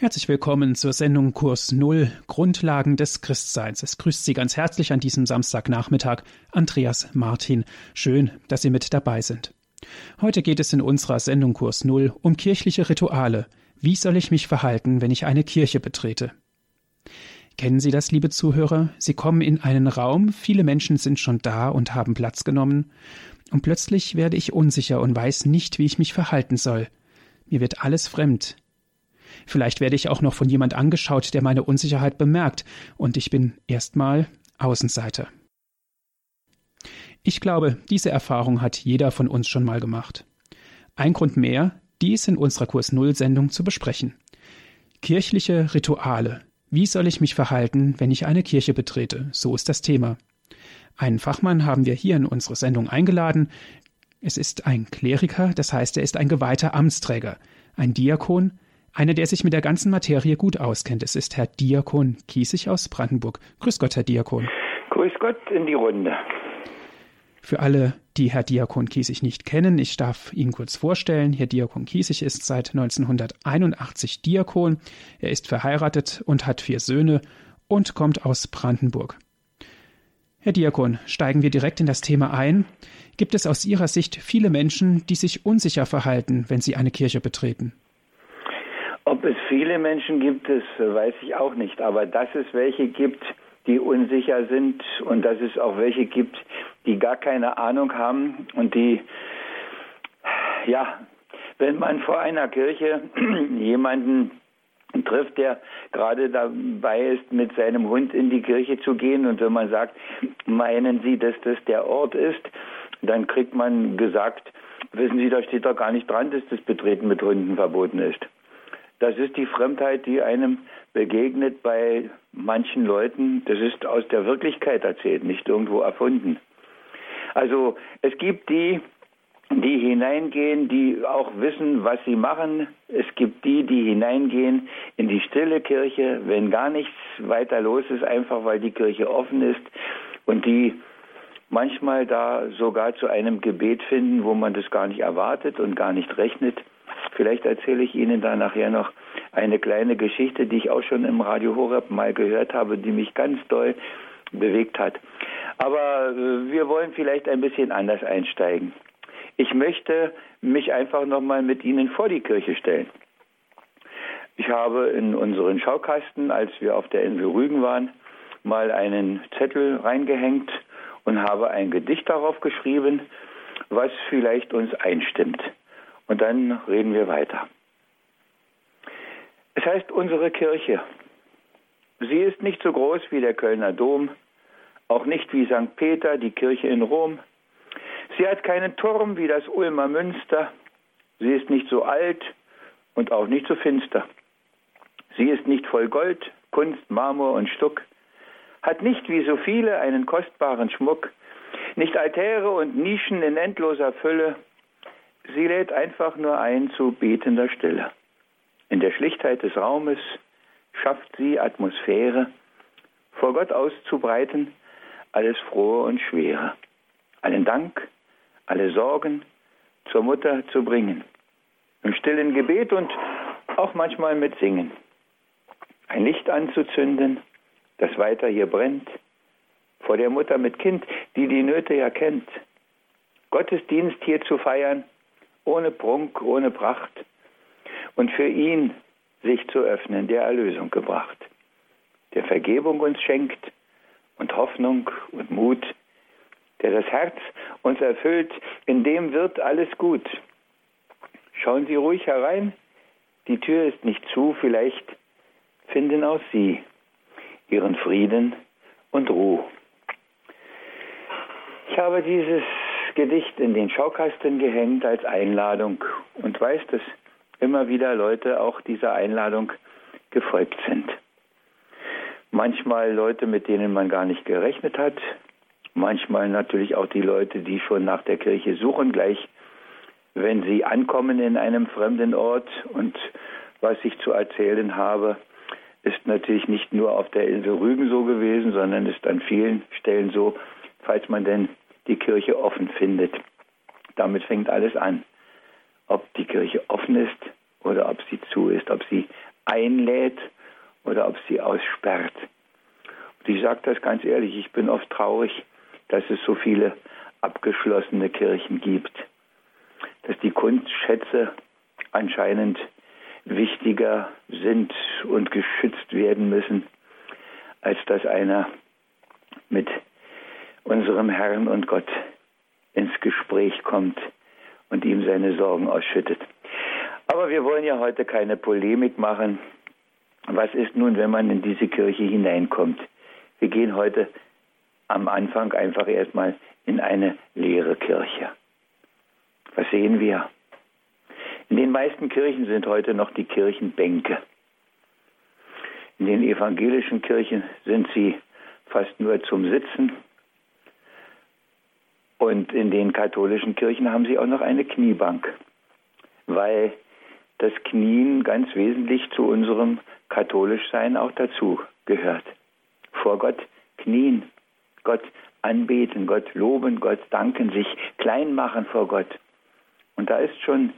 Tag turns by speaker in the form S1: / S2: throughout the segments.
S1: Herzlich willkommen zur Sendung Kurs Null Grundlagen des Christseins. Es grüßt Sie ganz herzlich an diesem Samstagnachmittag Andreas Martin. Schön, dass Sie mit dabei sind. Heute geht es in unserer Sendung Kurs Null um kirchliche Rituale. Wie soll ich mich verhalten, wenn ich eine Kirche betrete? Kennen Sie das, liebe Zuhörer? Sie kommen in einen Raum, viele Menschen sind schon da und haben Platz genommen, und plötzlich werde ich unsicher und weiß nicht, wie ich mich verhalten soll. Mir wird alles fremd. Vielleicht werde ich auch noch von jemand angeschaut, der meine Unsicherheit bemerkt, und ich bin erstmal Außenseiter. Ich glaube, diese Erfahrung hat jeder von uns schon mal gemacht. Ein Grund mehr, dies in unserer Kurs Null Sendung zu besprechen. Kirchliche Rituale. Wie soll ich mich verhalten, wenn ich eine Kirche betrete? So ist das Thema. Einen Fachmann haben wir hier in unsere Sendung eingeladen. Es ist ein Kleriker, das heißt, er ist ein geweihter Amtsträger, ein Diakon, einer, der sich mit der ganzen Materie gut auskennt. Es ist Herr Diakon Kiesig aus Brandenburg. Grüß Gott, Herr Diakon.
S2: Grüß Gott in die Runde.
S1: Für alle, die Herr Diakon Kiesig nicht kennen, ich darf ihn kurz vorstellen. Herr Diakon Kiesig ist seit 1981 Diakon. Er ist verheiratet und hat vier Söhne und kommt aus Brandenburg. Herr Diakon, steigen wir direkt in das Thema ein. Gibt es aus Ihrer Sicht viele Menschen, die sich unsicher verhalten, wenn sie eine Kirche betreten?
S2: Ob es viele Menschen gibt, das weiß ich auch nicht. Aber dass es welche gibt, die unsicher sind und dass es auch welche gibt, die gar keine Ahnung haben und die, ja, wenn man vor einer Kirche jemanden trifft, der gerade dabei ist, mit seinem Hund in die Kirche zu gehen und wenn man sagt, meinen Sie, dass das der Ort ist, dann kriegt man gesagt, wissen Sie, da steht doch gar nicht dran, dass das Betreten mit Hunden verboten ist. Das ist die Fremdheit, die einem begegnet bei manchen Leuten. Das ist aus der Wirklichkeit erzählt, nicht irgendwo erfunden. Also es gibt die, die hineingehen, die auch wissen, was sie machen. Es gibt die, die hineingehen in die stille Kirche, wenn gar nichts weiter los ist, einfach weil die Kirche offen ist und die manchmal da sogar zu einem Gebet finden, wo man das gar nicht erwartet und gar nicht rechnet. Vielleicht erzähle ich Ihnen da nachher noch eine kleine Geschichte, die ich auch schon im Radio Horeb mal gehört habe, die mich ganz doll bewegt hat. Aber äh, wir wollen vielleicht ein bisschen anders einsteigen. Ich möchte mich einfach nochmal mit Ihnen vor die Kirche stellen. Ich habe in unseren Schaukasten, als wir auf der Insel Rügen waren, mal einen Zettel reingehängt und habe ein Gedicht darauf geschrieben, was vielleicht uns einstimmt. Und dann reden wir weiter. Es heißt unsere Kirche. Sie ist nicht so groß wie der Kölner Dom, auch nicht wie St. Peter, die Kirche in Rom. Sie hat keinen Turm wie das Ulmer Münster. Sie ist nicht so alt und auch nicht so finster. Sie ist nicht voll Gold, Kunst, Marmor und Stuck, hat nicht wie so viele einen kostbaren Schmuck, nicht Altäre und Nischen in endloser Fülle, Sie lädt einfach nur ein zu betender Stille. In der Schlichtheit des Raumes schafft sie Atmosphäre, vor Gott auszubreiten, alles Frohe und Schwere, allen Dank, alle Sorgen zur Mutter zu bringen, im stillen Gebet und auch manchmal mit Singen. Ein Licht anzuzünden, das weiter hier brennt, vor der Mutter mit Kind, die die Nöte ja kennt. Gottesdienst hier zu feiern, ohne Prunk, ohne Pracht und für ihn sich zu öffnen, der Erlösung gebracht, der Vergebung uns schenkt und Hoffnung und Mut, der das Herz uns erfüllt, in dem wird alles gut. Schauen Sie ruhig herein, die Tür ist nicht zu, vielleicht finden auch Sie Ihren Frieden und Ruhe. Ich habe dieses Gedicht in den Schaukasten gehängt als Einladung. Und weiß, dass immer wieder Leute auch dieser Einladung gefolgt sind. Manchmal Leute, mit denen man gar nicht gerechnet hat, manchmal natürlich auch die Leute, die schon nach der Kirche suchen, gleich wenn sie ankommen in einem fremden Ort. Und was ich zu erzählen habe, ist natürlich nicht nur auf der Insel Rügen so gewesen, sondern ist an vielen Stellen so, falls man denn die Kirche offen findet. Damit fängt alles an. Ob die Kirche offen ist oder ob sie zu ist, ob sie einlädt oder ob sie aussperrt. Und ich sage das ganz ehrlich, ich bin oft traurig, dass es so viele abgeschlossene Kirchen gibt, dass die Kunstschätze anscheinend wichtiger sind und geschützt werden müssen, als dass einer mit unserem Herrn und Gott ins Gespräch kommt und ihm seine Sorgen ausschüttet. Aber wir wollen ja heute keine Polemik machen. Was ist nun, wenn man in diese Kirche hineinkommt? Wir gehen heute am Anfang einfach erstmal in eine leere Kirche. Was sehen wir? In den meisten Kirchen sind heute noch die Kirchenbänke. In den evangelischen Kirchen sind sie fast nur zum Sitzen. Und in den katholischen Kirchen haben sie auch noch eine Kniebank, weil das Knien ganz wesentlich zu unserem Katholischsein auch dazu gehört. Vor Gott knien, Gott anbeten, Gott loben, Gott danken, sich klein machen vor Gott. Und da ist schon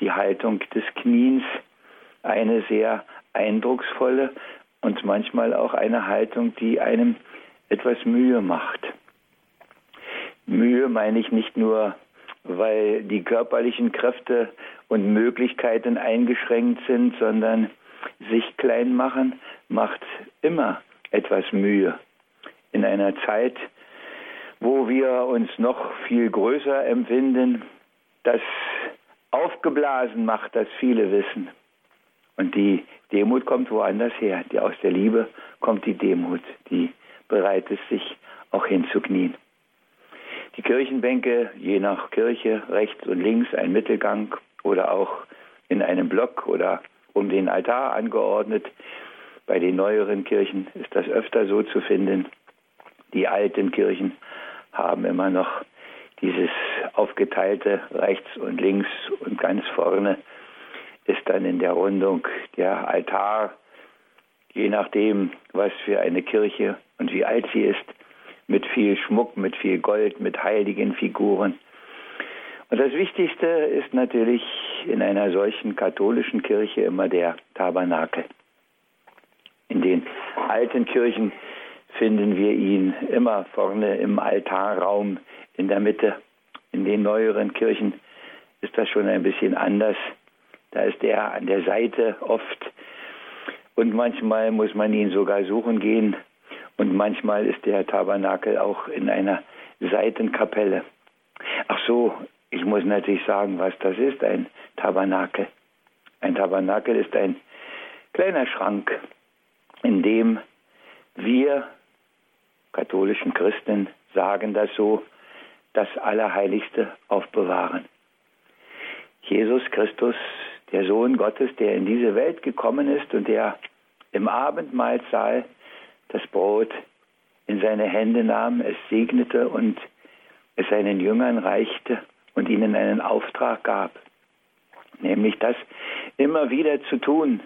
S2: die Haltung des Kniens eine sehr eindrucksvolle und manchmal auch eine Haltung, die einem etwas Mühe macht. Mühe meine ich nicht nur, weil die körperlichen Kräfte und Möglichkeiten eingeschränkt sind, sondern sich klein machen macht immer etwas Mühe. In einer Zeit, wo wir uns noch viel größer empfinden, das aufgeblasen macht, das viele wissen. Und die Demut kommt woanders her. Aus der Liebe kommt die Demut, die bereit ist, sich auch hinzuknien. Die Kirchenbänke, je nach Kirche, rechts und links ein Mittelgang oder auch in einem Block oder um den Altar angeordnet. Bei den neueren Kirchen ist das öfter so zu finden. Die alten Kirchen haben immer noch dieses aufgeteilte rechts und links und ganz vorne ist dann in der Rundung der Altar, je nachdem, was für eine Kirche und wie alt sie ist, mit viel Schmuck, mit viel Gold, mit heiligen Figuren. Und das Wichtigste ist natürlich in einer solchen katholischen Kirche immer der Tabernakel. In den alten Kirchen finden wir ihn immer vorne im Altarraum in der Mitte. In den neueren Kirchen ist das schon ein bisschen anders. Da ist er an der Seite oft und manchmal muss man ihn sogar suchen gehen und manchmal ist der Tabernakel auch in einer Seitenkapelle. Ach so, ich muss natürlich sagen, was das ist, ein Tabernakel. Ein Tabernakel ist ein kleiner Schrank, in dem wir katholischen Christen sagen das so, das Allerheiligste aufbewahren. Jesus Christus der Sohn Gottes, der in diese Welt gekommen ist und der im Abendmahlsaal das Brot in seine Hände nahm, es segnete und es seinen Jüngern reichte und ihnen einen Auftrag gab, nämlich das immer wieder zu tun.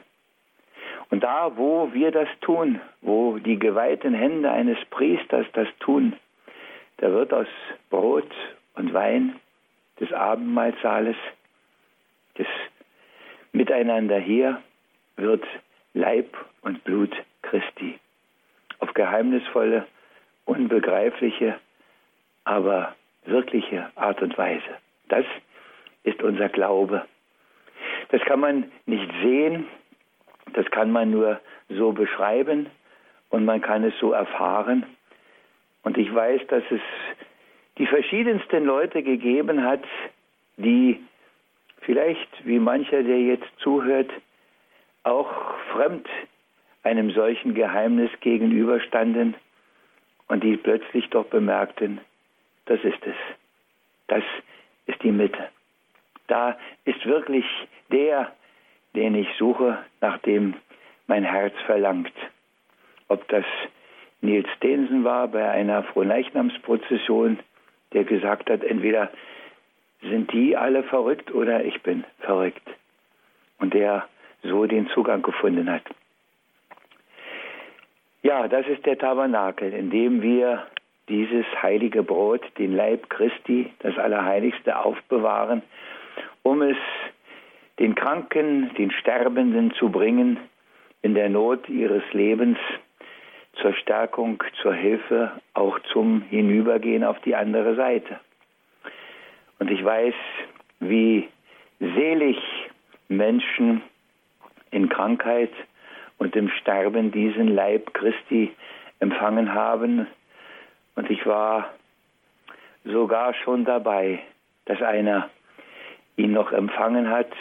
S2: Und da, wo wir das tun, wo die geweihten Hände eines Priesters das tun, da wird aus Brot und Wein des Abendmahlsaales, des Miteinander hier wird Leib und Blut Christi. Auf geheimnisvolle, unbegreifliche, aber wirkliche Art und Weise. Das ist unser Glaube. Das kann man nicht sehen, das kann man nur so beschreiben und man kann es so erfahren. Und ich weiß, dass es die verschiedensten Leute gegeben hat, die vielleicht, wie mancher, der jetzt zuhört, auch fremd einem solchen Geheimnis gegenüberstanden und die plötzlich doch bemerkten, das ist es. Das ist die Mitte. Da ist wirklich der, den ich suche, nach dem mein Herz verlangt. Ob das Nils Densen war bei einer Frohleichnamsprozession, der gesagt hat, entweder sind die alle verrückt oder ich bin verrückt. Und der so den Zugang gefunden hat. Ja, das ist der Tabernakel, in dem wir dieses heilige Brot, den Leib Christi, das Allerheiligste aufbewahren, um es den Kranken, den Sterbenden zu bringen, in der Not ihres Lebens zur Stärkung, zur Hilfe, auch zum Hinübergehen auf die andere Seite. Und ich weiß, wie selig Menschen in Krankheit und im Sterben diesen Leib Christi empfangen haben. Und ich war sogar schon dabei, dass einer ihn noch empfangen hat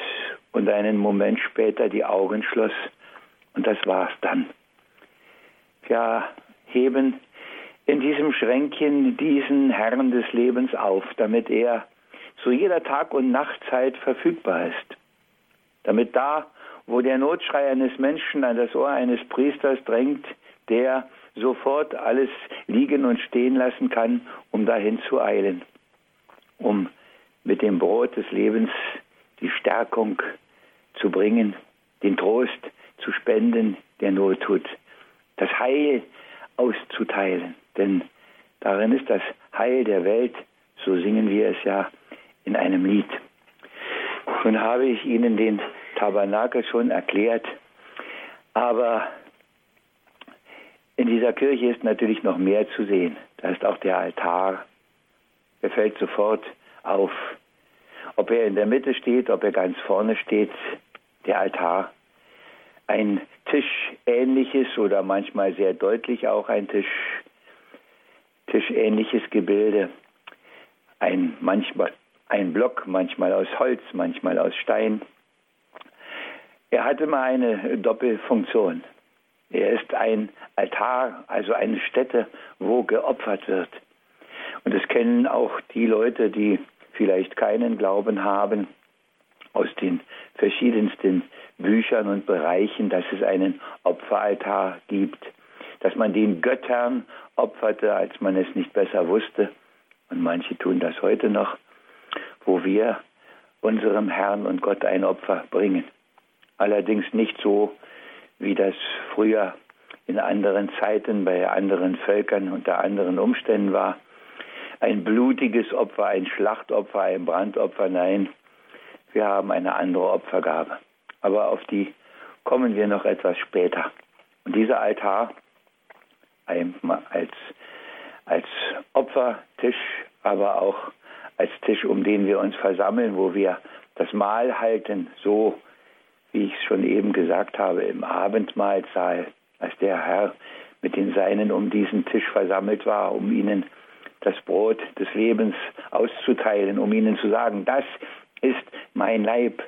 S2: und einen Moment später die Augen schloss und das war's dann. Wir heben in diesem Schränkchen diesen Herrn des Lebens auf, damit er zu jeder Tag- und Nachtzeit verfügbar ist. Damit da, wo der Notschrei eines Menschen an das Ohr eines Priesters drängt, der sofort alles liegen und stehen lassen kann, um dahin zu eilen, um mit dem Brot des Lebens die Stärkung zu bringen, den Trost zu spenden, der Not tut, das Heil auszuteilen, denn darin ist das Heil der Welt, so singen wir es ja in einem Lied. Nun habe ich Ihnen den Tabernakel schon erklärt, aber in dieser Kirche ist natürlich noch mehr zu sehen. Da ist auch der Altar. Er fällt sofort auf. Ob er in der Mitte steht, ob er ganz vorne steht, der Altar. Ein Tischähnliches oder manchmal sehr deutlich auch ein Tisch, Tischähnliches Gebilde. Ein manchmal ein Block, manchmal aus Holz, manchmal aus Stein. Er hatte mal eine Doppelfunktion. Er ist ein Altar, also eine Stätte, wo geopfert wird. Und es kennen auch die Leute, die vielleicht keinen Glauben haben, aus den verschiedensten Büchern und Bereichen, dass es einen Opferaltar gibt, dass man den Göttern opferte, als man es nicht besser wusste. Und manche tun das heute noch wo wir unserem Herrn und Gott ein Opfer bringen. Allerdings nicht so, wie das früher in anderen Zeiten bei anderen Völkern unter anderen Umständen war. Ein blutiges Opfer, ein Schlachtopfer, ein Brandopfer, nein, wir haben eine andere Opfergabe. Aber auf die kommen wir noch etwas später. Und dieser Altar als, als Opfertisch, aber auch als Tisch, um den wir uns versammeln, wo wir das Mahl halten, so wie ich es schon eben gesagt habe, im Abendmahlsaal, als der Herr mit den Seinen um diesen Tisch versammelt war, um ihnen das Brot des Lebens auszuteilen, um ihnen zu sagen, das ist mein Leib,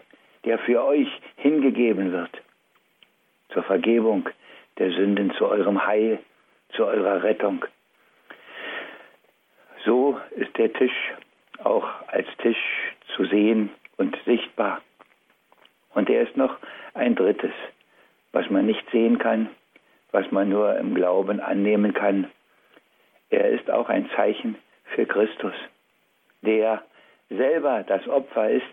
S2: der für euch hingegeben wird, zur Vergebung der Sünden, zu eurem Heil, zu eurer Rettung. So ist der Tisch auch als Tisch zu sehen und sichtbar. Und er ist noch ein drittes, was man nicht sehen kann, was man nur im Glauben annehmen kann. Er ist auch ein Zeichen für Christus, der selber das Opfer ist,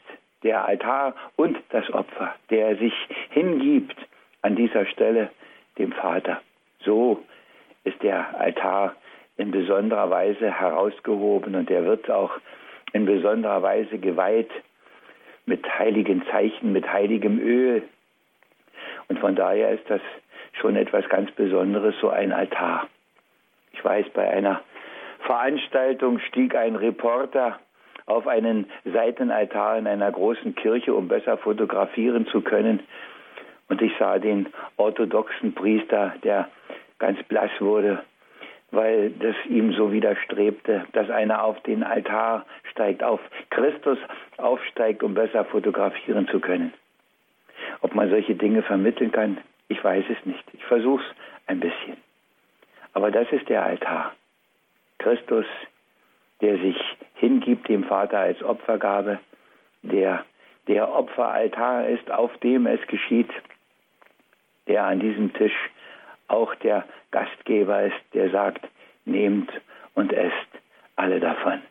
S2: der Altar und das Opfer, der sich hingibt an dieser Stelle dem Vater. So ist der Altar in besonderer Weise herausgehoben und er wird auch in besonderer Weise geweiht mit heiligen Zeichen, mit heiligem Öl. Und von daher ist das schon etwas ganz Besonderes, so ein Altar. Ich weiß, bei einer Veranstaltung stieg ein Reporter auf einen Seitenaltar in einer großen Kirche, um besser fotografieren zu können. Und ich sah den orthodoxen Priester, der ganz blass wurde weil das ihm so widerstrebte, dass einer auf den Altar steigt, auf Christus aufsteigt, um besser fotografieren zu können. Ob man solche Dinge vermitteln kann, ich weiß es nicht. Ich versuche es ein bisschen. Aber das ist der Altar. Christus, der sich hingibt dem Vater als Opfergabe, der der Opferaltar ist, auf dem es geschieht, der an diesem Tisch auch der Gastgeber ist, der sagt, nehmt und esst alle davon.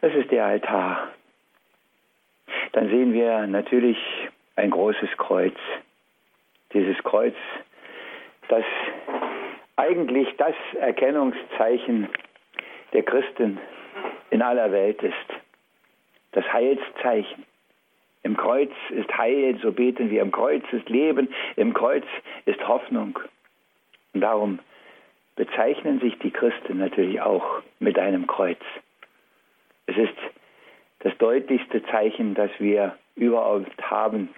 S2: Das ist der Altar. Dann sehen wir natürlich ein großes Kreuz. Dieses Kreuz, das eigentlich das Erkennungszeichen der Christen in aller Welt ist. Das Heilszeichen. Im Kreuz ist Heil, so beten wir. Im Kreuz ist Leben, im Kreuz ist Hoffnung. Und darum bezeichnen sich die Christen natürlich auch mit einem Kreuz. Es ist das deutlichste Zeichen, das wir überhaupt haben.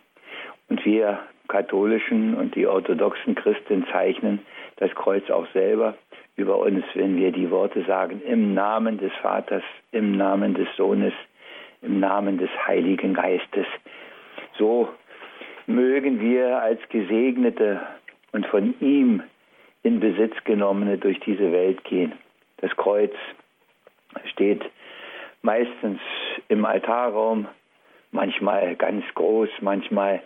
S2: Und wir katholischen und die orthodoxen Christen zeichnen das Kreuz auch selber über uns, wenn wir die Worte sagen, im Namen des Vaters, im Namen des Sohnes, im Namen des Heiligen Geistes. So mögen wir als Gesegnete und von ihm in Besitz genommene durch diese Welt gehen. Das Kreuz steht meistens im Altarraum, manchmal ganz groß, manchmal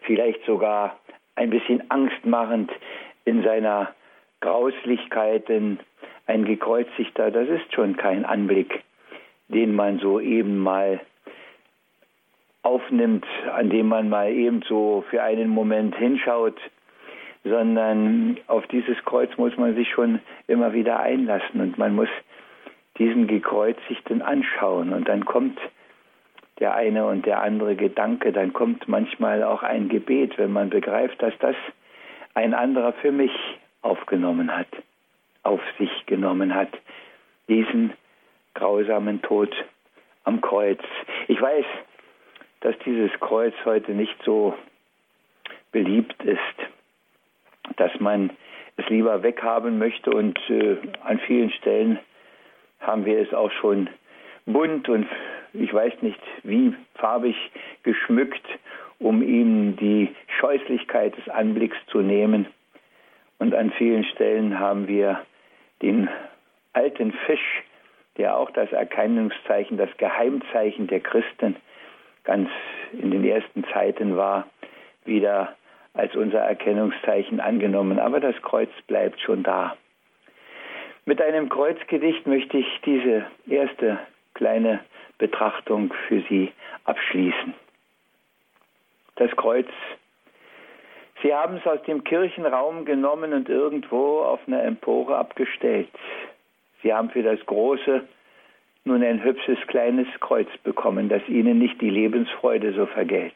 S2: vielleicht sogar ein bisschen angstmachend in seiner Grauslichkeit, denn ein gekreuzigter, das ist schon kein Anblick, den man so eben mal aufnimmt, an dem man mal eben so für einen Moment hinschaut, sondern auf dieses Kreuz muss man sich schon immer wieder einlassen und man muss diesen Gekreuzigten anschauen und dann kommt der eine und der andere Gedanke, dann kommt manchmal auch ein Gebet, wenn man begreift, dass das ein anderer für mich aufgenommen hat, auf sich genommen hat, diesen grausamen Tod am Kreuz. Ich weiß, dass dieses Kreuz heute nicht so beliebt ist, dass man es lieber weghaben möchte und äh, an vielen Stellen haben wir es auch schon bunt und ich weiß nicht wie farbig geschmückt, um ihm die Scheußlichkeit des Anblicks zu nehmen. Und an vielen Stellen haben wir den alten Fisch, der auch das Erkennungszeichen, das Geheimzeichen der Christen ganz in den ersten Zeiten war, wieder als unser Erkennungszeichen angenommen. Aber das Kreuz bleibt schon da. Mit einem Kreuzgedicht möchte ich diese erste kleine Betrachtung für Sie abschließen. Das Kreuz. Sie haben es aus dem Kirchenraum genommen und irgendwo auf einer Empore abgestellt. Sie haben für das große nun ein hübsches kleines Kreuz bekommen, das Ihnen nicht die Lebensfreude so vergällt.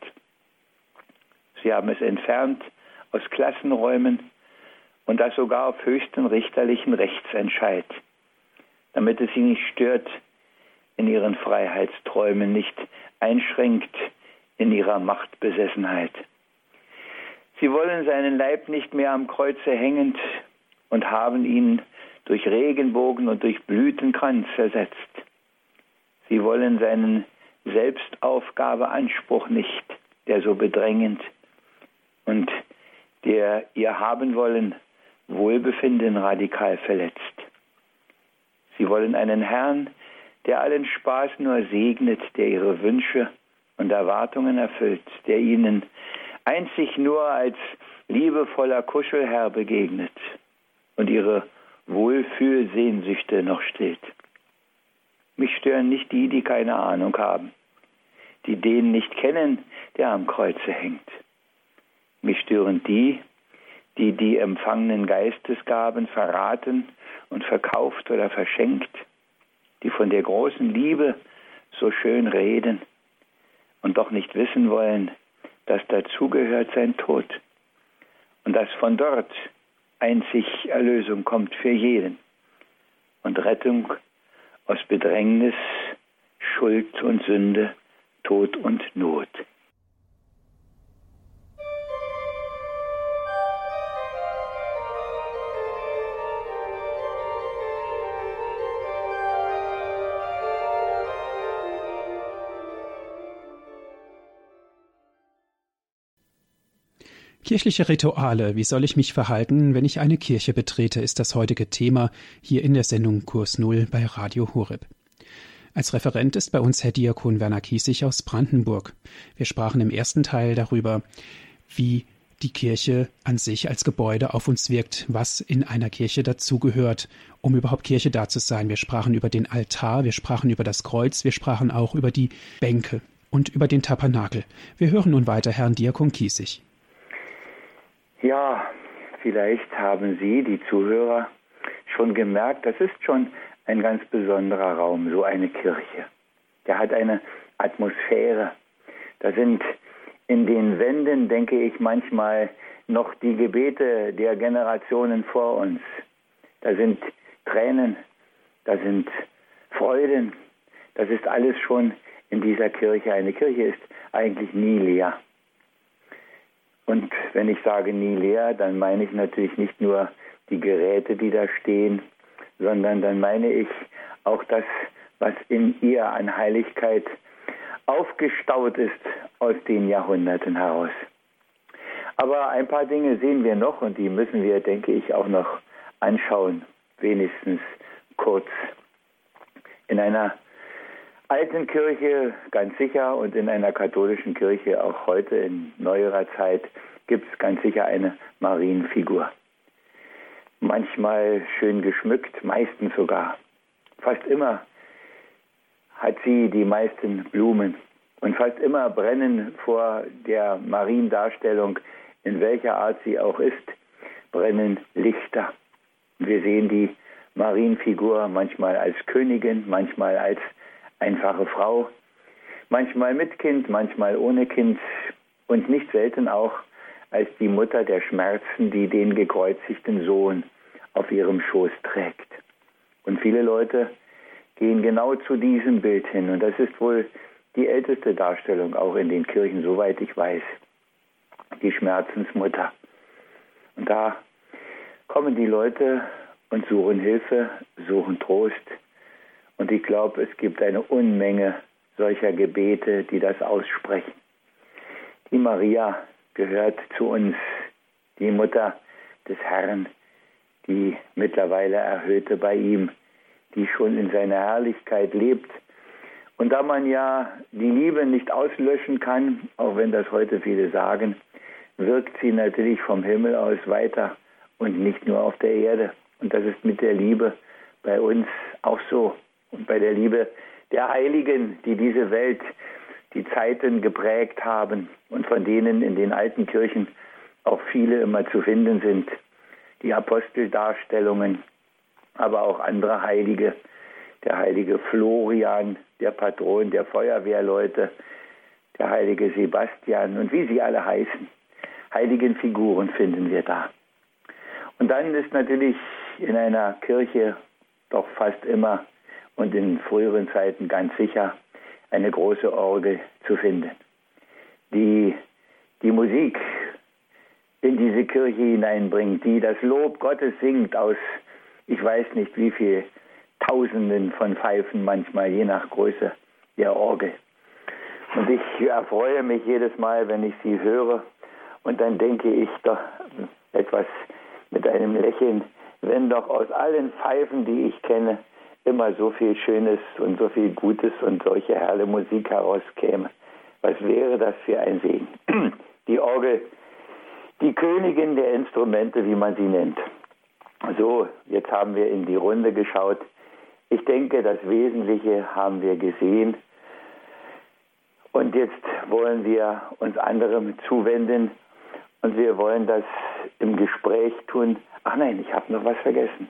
S2: Sie haben es entfernt aus Klassenräumen und das sogar auf höchsten richterlichen Rechtsentscheid, damit es Sie nicht stört, in ihren Freiheitsträumen, nicht einschränkt in ihrer Machtbesessenheit. Sie wollen seinen Leib nicht mehr am Kreuze hängend und haben ihn durch Regenbogen und durch Blütenkranz ersetzt. Sie wollen seinen Selbstaufgabeanspruch nicht, der so bedrängend und der ihr haben wollen Wohlbefinden radikal verletzt. Sie wollen einen Herrn, der allen Spaß nur segnet, der ihre Wünsche und Erwartungen erfüllt, der ihnen einzig nur als liebevoller Kuschelherr begegnet und ihre Wohlfühlsehnsüchte noch stillt. Mich stören nicht die, die keine Ahnung haben, die den nicht kennen, der am Kreuze hängt. Mich stören die, die die empfangenen Geistesgaben verraten und verkauft oder verschenkt die von der großen Liebe so schön reden und doch nicht wissen wollen, dass dazugehört sein Tod und dass von dort einzig Erlösung kommt für jeden und Rettung aus Bedrängnis, Schuld und Sünde, Tod und Not.
S1: Kirchliche Rituale. Wie soll ich mich verhalten, wenn ich eine Kirche betrete, ist das heutige Thema hier in der Sendung Kurs Null bei Radio Horeb. Als Referent ist bei uns Herr Diakon Werner Kiesig aus Brandenburg. Wir sprachen im ersten Teil darüber, wie die Kirche an sich als Gebäude auf uns wirkt, was in einer Kirche dazugehört, um überhaupt Kirche da zu sein. Wir sprachen über den Altar, wir sprachen über das Kreuz, wir sprachen auch über die Bänke und über den Tabernakel. Wir hören nun weiter Herrn Diakon Kiesig.
S2: Ja, vielleicht haben Sie, die Zuhörer, schon gemerkt, das ist schon ein ganz besonderer Raum, so eine Kirche. Der hat eine Atmosphäre. Da sind in den Wänden, denke ich, manchmal noch die Gebete der Generationen vor uns. Da sind Tränen, da sind Freuden. Das ist alles schon in dieser Kirche. Eine Kirche ist eigentlich nie leer. Und wenn ich sage nie leer, dann meine ich natürlich nicht nur die Geräte, die da stehen, sondern dann meine ich auch das, was in ihr an Heiligkeit aufgestaut ist aus den Jahrhunderten heraus. Aber ein paar Dinge sehen wir noch und die müssen wir, denke ich, auch noch anschauen, wenigstens kurz. In einer alten Kirche ganz sicher und in einer katholischen Kirche auch heute in neuerer Zeit gibt es ganz sicher eine Marienfigur. Manchmal schön geschmückt, meistens sogar. Fast immer hat sie die meisten Blumen und fast immer brennen vor der Mariendarstellung, in welcher Art sie auch ist, brennen Lichter. Wir sehen die Marienfigur manchmal als Königin, manchmal als einfache Frau, manchmal mit Kind, manchmal ohne Kind und nicht selten auch als die Mutter der Schmerzen, die den gekreuzigten Sohn auf ihrem Schoß trägt. Und viele Leute gehen genau zu diesem Bild hin. Und das ist wohl die älteste Darstellung auch in den Kirchen, soweit ich weiß. Die Schmerzensmutter. Und da kommen die Leute und suchen Hilfe, suchen Trost. Und ich glaube, es gibt eine Unmenge solcher Gebete, die das aussprechen. Die Maria gehört zu uns, die Mutter des Herrn, die mittlerweile Erhöhte bei ihm, die schon in seiner Herrlichkeit lebt. Und da man ja die Liebe nicht auslöschen kann, auch wenn das heute viele sagen, wirkt sie natürlich vom Himmel aus weiter und nicht nur auf der Erde. Und das ist mit der Liebe bei uns auch so. Und bei der Liebe der Heiligen, die diese Welt, die Zeiten geprägt haben und von denen in den alten Kirchen auch viele immer zu finden sind. Die Aposteldarstellungen, aber auch andere Heilige. Der heilige Florian, der Patron der Feuerwehrleute, der heilige Sebastian und wie sie alle heißen. Heiligen Figuren finden wir da. Und dann ist natürlich in einer Kirche doch fast immer und in früheren Zeiten ganz sicher eine große Orgel zu finden, die die Musik in diese Kirche hineinbringt, die das Lob Gottes singt aus, ich weiß nicht wie viel Tausenden von Pfeifen manchmal, je nach Größe der Orgel. Und ich erfreue mich jedes Mal, wenn ich sie höre und dann denke ich doch etwas mit einem Lächeln, wenn doch aus allen Pfeifen, die ich kenne, immer so viel Schönes und so viel Gutes und solche herrliche Musik herauskäme. Was wäre das für ein Segen? Die Orgel, die Königin der Instrumente, wie man sie nennt. So, jetzt haben wir in die Runde geschaut. Ich denke, das Wesentliche haben wir gesehen. Und jetzt wollen wir uns anderem zuwenden und wir wollen das im Gespräch tun. Ach nein, ich habe noch was vergessen.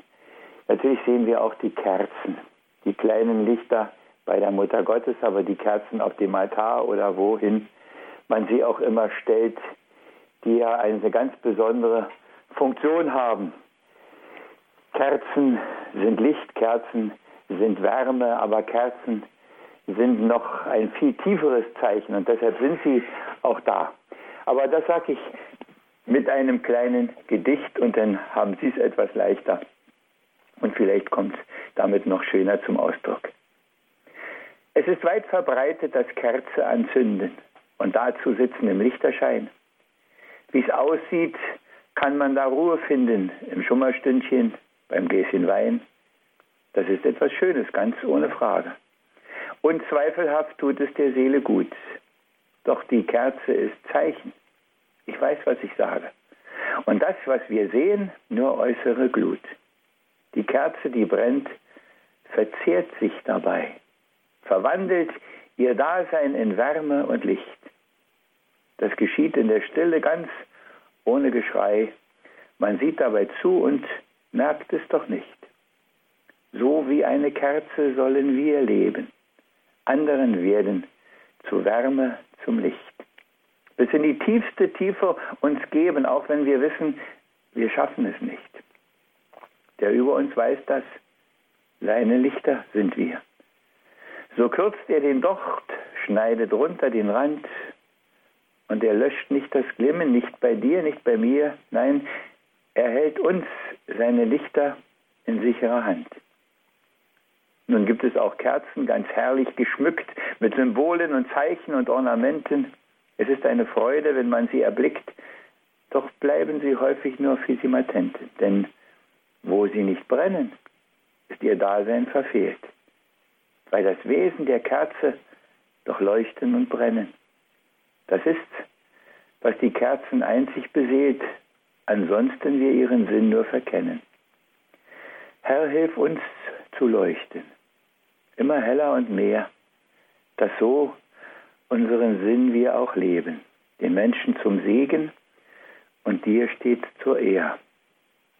S2: Natürlich sehen wir auch die Kerzen, die kleinen Lichter bei der Mutter Gottes, aber die Kerzen auf dem Altar oder wohin man sie auch immer stellt, die ja eine ganz besondere Funktion haben. Kerzen sind Licht, Kerzen sind Wärme, aber Kerzen sind noch ein viel tieferes Zeichen und deshalb sind sie auch da. Aber das sage ich mit einem kleinen Gedicht und dann haben Sie es etwas leichter. Und vielleicht kommt es damit noch schöner zum Ausdruck. Es ist weit verbreitet, das Kerze anzünden und dazu sitzen im Lichterschein. Wie es aussieht, kann man da Ruhe finden im Schummerstündchen, beim Gläschen Wein. Das ist etwas Schönes, ganz ohne Frage. Und zweifelhaft tut es der Seele gut. Doch die Kerze ist Zeichen. Ich weiß, was ich sage. Und das, was wir sehen, nur äußere Glut. Die Kerze, die brennt, verzehrt sich dabei, verwandelt ihr Dasein in Wärme und Licht. Das geschieht in der Stille ganz ohne Geschrei. Man sieht dabei zu und merkt es doch nicht. So wie eine Kerze sollen wir leben. Anderen werden zu Wärme, zum Licht. Bis in die tiefste Tiefe uns geben, auch wenn wir wissen, wir schaffen es nicht. Der über uns weiß das. Seine Lichter sind wir. So kürzt er den Docht, schneidet runter den Rand und er löscht nicht das Glimmen, nicht bei dir, nicht bei mir. Nein, er hält uns seine Lichter in sicherer Hand. Nun gibt es auch Kerzen, ganz herrlich geschmückt mit Symbolen und Zeichen und Ornamenten. Es ist eine Freude, wenn man sie erblickt, doch bleiben sie häufig nur Fisimatente, denn wo sie nicht brennen, ist ihr Dasein verfehlt, weil das Wesen der Kerze doch leuchten und brennen. Das ist, was die Kerzen einzig beseelt, ansonsten wir ihren Sinn nur verkennen. Herr, hilf uns zu leuchten, immer heller und mehr, dass so unseren Sinn wir auch leben, den Menschen zum Segen und dir steht zur Ehr.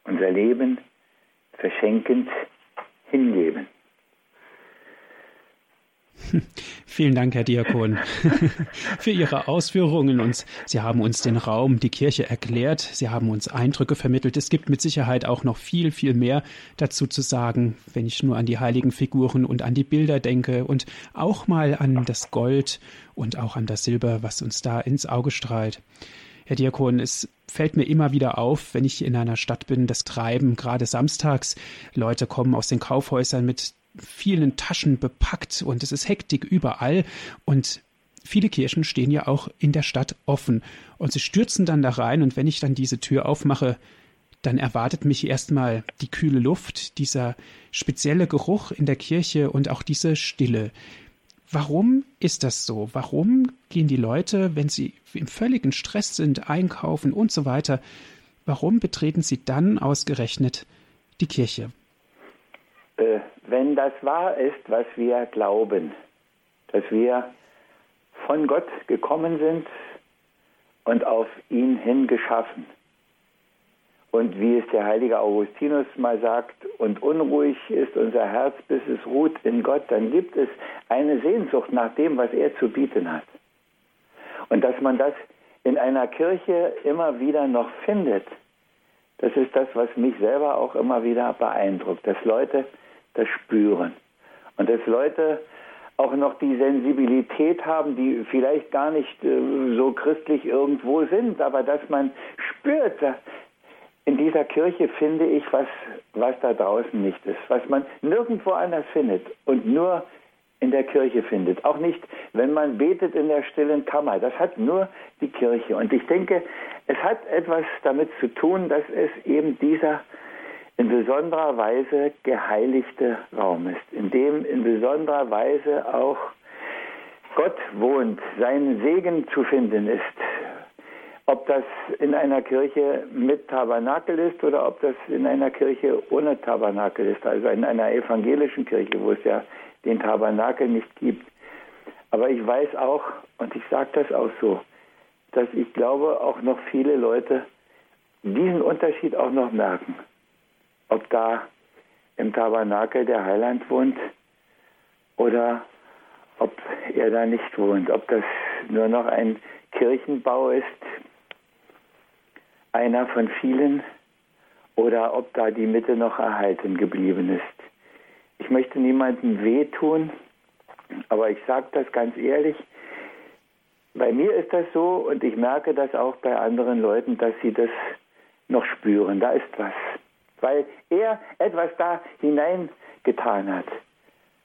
S2: Unser Leben verschenkend hingeben.
S1: Vielen Dank, Herr Diakon, für Ihre Ausführungen. Und Sie haben uns den Raum, die Kirche erklärt. Sie haben uns Eindrücke vermittelt. Es gibt mit Sicherheit auch noch viel, viel mehr dazu zu sagen, wenn ich nur an die heiligen Figuren und an die Bilder denke und auch mal an das Gold und auch an das Silber, was uns da ins Auge strahlt. Herr Diakon, es fällt mir immer wieder auf, wenn ich in einer Stadt bin, das Treiben, gerade samstags. Leute kommen aus den Kaufhäusern mit vielen Taschen bepackt und es ist Hektik überall und viele Kirchen stehen ja auch in der Stadt offen und sie stürzen dann da rein und wenn ich dann diese Tür aufmache, dann erwartet mich erstmal die kühle Luft, dieser spezielle Geruch in der Kirche und auch diese Stille. Warum ist das so? Warum gehen die Leute, wenn sie im völligen Stress sind, einkaufen und so weiter, warum betreten sie dann ausgerechnet die Kirche?
S2: Äh, wenn das wahr ist, was wir glauben, dass wir von Gott gekommen sind und auf ihn hin geschaffen. Und wie es der heilige Augustinus mal sagt, und unruhig ist unser Herz, bis es ruht in Gott, dann gibt es eine Sehnsucht nach dem, was er zu bieten hat. Und dass man das in einer Kirche immer wieder noch findet, das ist das, was mich selber auch immer wieder beeindruckt, dass Leute das spüren. Und dass Leute auch noch die Sensibilität haben, die vielleicht gar nicht äh, so christlich irgendwo sind, aber dass man spürt, in dieser Kirche finde ich was, was da draußen nicht ist, was man nirgendwo anders findet und nur in der Kirche findet. Auch nicht, wenn man betet in der stillen Kammer. Das hat nur die Kirche. Und ich denke, es hat etwas damit zu tun, dass es eben dieser in besonderer Weise geheiligte Raum ist, in dem in besonderer Weise auch Gott wohnt, sein Segen zu finden ist. Ob das in einer Kirche mit Tabernakel ist oder ob das in einer Kirche ohne Tabernakel ist, also in einer evangelischen Kirche, wo es ja den Tabernakel nicht gibt. Aber ich weiß auch, und ich sage das auch so, dass ich glaube, auch noch viele Leute diesen Unterschied auch noch merken ob da im Tabernakel der Heiland wohnt oder ob er da nicht wohnt, ob das nur noch ein Kirchenbau ist, einer von vielen, oder ob da die Mitte noch erhalten geblieben ist. Ich möchte niemandem wehtun, aber ich sage das ganz ehrlich, bei mir ist das so und ich merke das auch bei anderen Leuten, dass sie das noch spüren. Da ist was weil er etwas da hineingetan hat.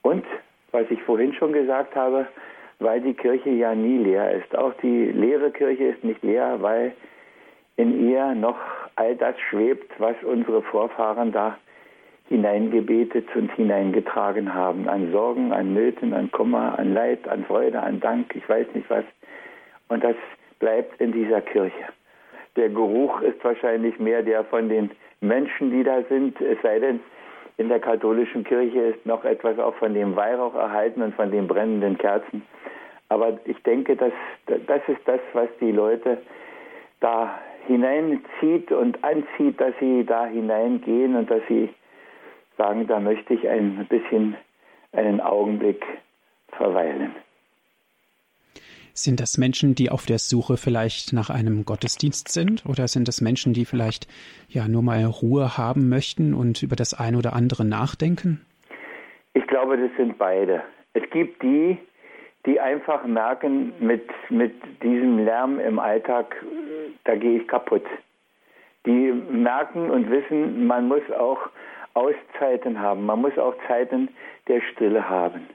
S2: Und, was ich vorhin schon gesagt habe, weil die Kirche ja nie leer ist. Auch die leere Kirche ist nicht leer, weil in ihr noch all das schwebt, was unsere Vorfahren da hineingebetet und hineingetragen haben. An Sorgen, an Nöten, an Kummer, an Leid, an Freude, an Dank, ich weiß nicht was. Und das bleibt in dieser Kirche. Der Geruch ist wahrscheinlich mehr der von den Menschen, die da sind, es sei denn, in der katholischen Kirche ist noch etwas auch von dem Weihrauch erhalten und von den brennenden Kerzen. Aber ich denke, dass, das ist das, was die Leute da hineinzieht und anzieht, dass sie da hineingehen und dass sie sagen, da möchte ich ein bisschen einen Augenblick verweilen.
S1: Sind das Menschen, die auf der Suche vielleicht nach einem Gottesdienst sind? Oder sind das Menschen, die vielleicht ja nur mal Ruhe haben möchten und über das eine oder andere nachdenken?
S2: Ich glaube, das sind beide. Es gibt die, die einfach merken, mit, mit diesem Lärm im Alltag, da gehe ich kaputt. Die merken und wissen, man muss auch Auszeiten haben, man muss auch Zeiten der Stille haben.